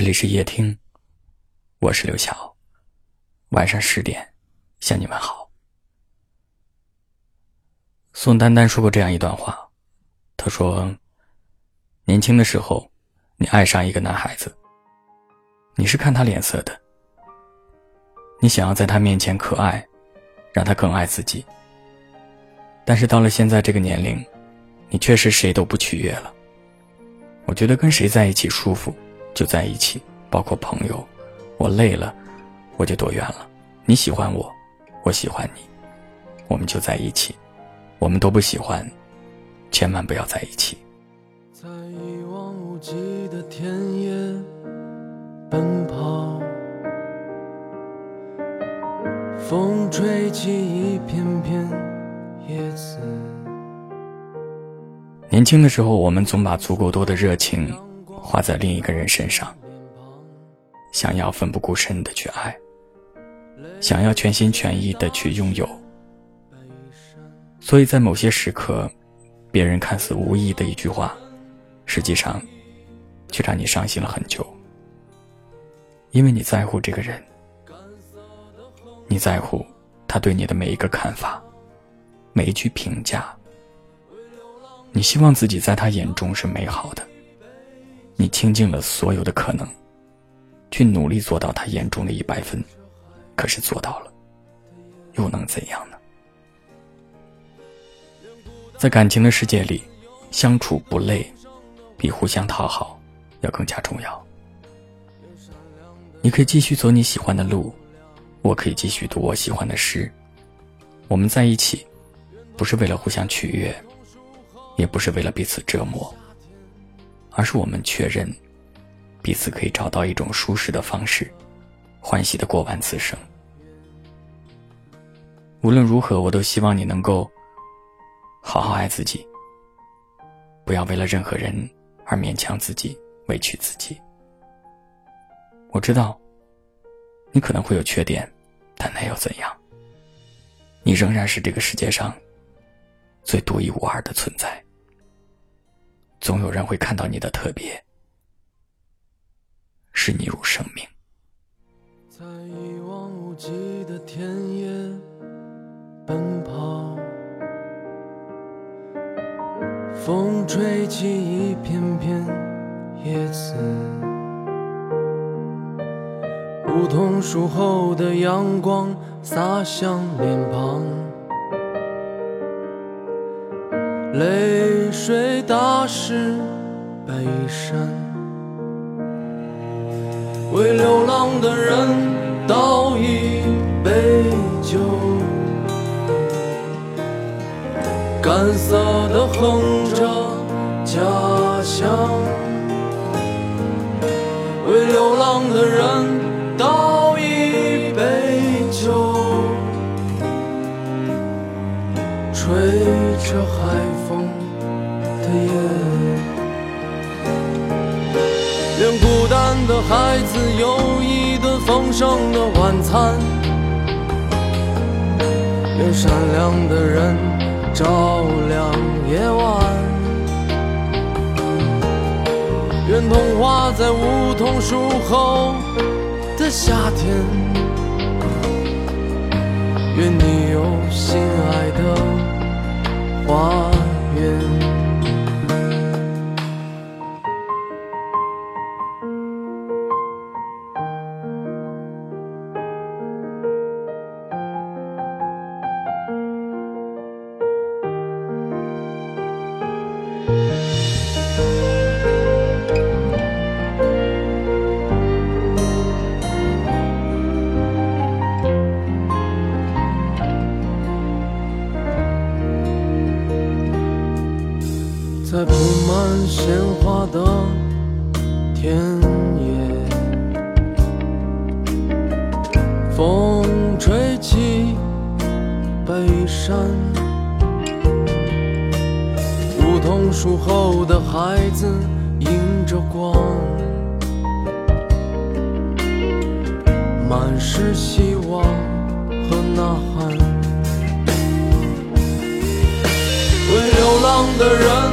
这里是夜听，我是刘晓。晚上十点，向你们好。宋丹丹说过这样一段话，她说：“年轻的时候，你爱上一个男孩子，你是看他脸色的，你想要在他面前可爱，让他更爱自己。但是到了现在这个年龄，你确实谁都不取悦了。我觉得跟谁在一起舒服。”就在一起，包括朋友。我累了，我就躲远了。你喜欢我，我喜欢你，我们就在一起。我们都不喜欢，千万不要在一起。在一望无际的田野奔跑，风吹起一片片叶子。年轻的时候，我们总把足够多的热情。花在另一个人身上，想要奋不顾身的去爱，想要全心全意的去拥有，所以在某些时刻，别人看似无意的一句话，实际上，却让你伤心了很久。因为你在乎这个人，你在乎他对你的每一个看法，每一句评价，你希望自己在他眼中是美好的。你倾尽了所有的可能，去努力做到他眼中的一百分，可是做到了，又能怎样呢？在感情的世界里，相处不累，比互相讨好要更加重要。你可以继续走你喜欢的路，我可以继续读我喜欢的诗。我们在一起，不是为了互相取悦，也不是为了彼此折磨。而是我们确认，彼此可以找到一种舒适的方式，欢喜的过完此生。无论如何，我都希望你能够好好爱自己，不要为了任何人而勉强自己、委屈自己。我知道，你可能会有缺点，但那又怎样？你仍然是这个世界上最独一无二的存在。总有人会看到你的特别，视你如生命。在一望无际的田野奔跑，风吹起一片片叶子，梧桐树后的阳光洒向脸庞。泪水打湿背身，为流浪的人倒一杯酒，干涩的哼着家乡，为流浪的人吹着海。连孤单的孩子有一顿丰盛的晚餐，愿善良的人照亮夜晚，愿童话在梧桐树后的夏天，愿你有心爱的花园。在铺满鲜花的田野，风吹起北山，梧桐树后的孩子迎着光，满是希望和呐喊，为流浪的人。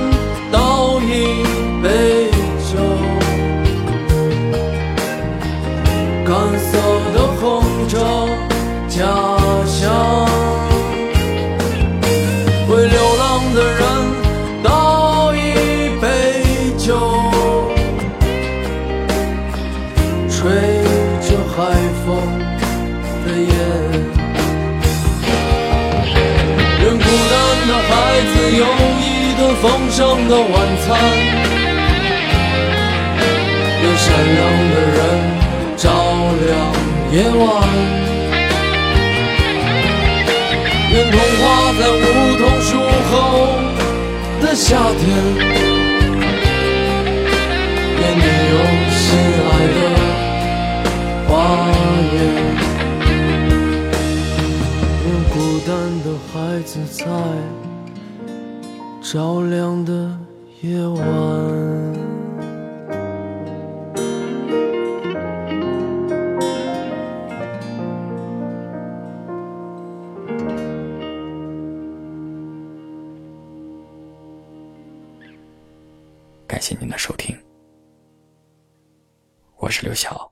丰盛的晚餐，愿善良的人照亮夜晚。愿童话在梧桐树后的夏天，愿你有照亮的夜晚。感谢您的收听，我是刘晓。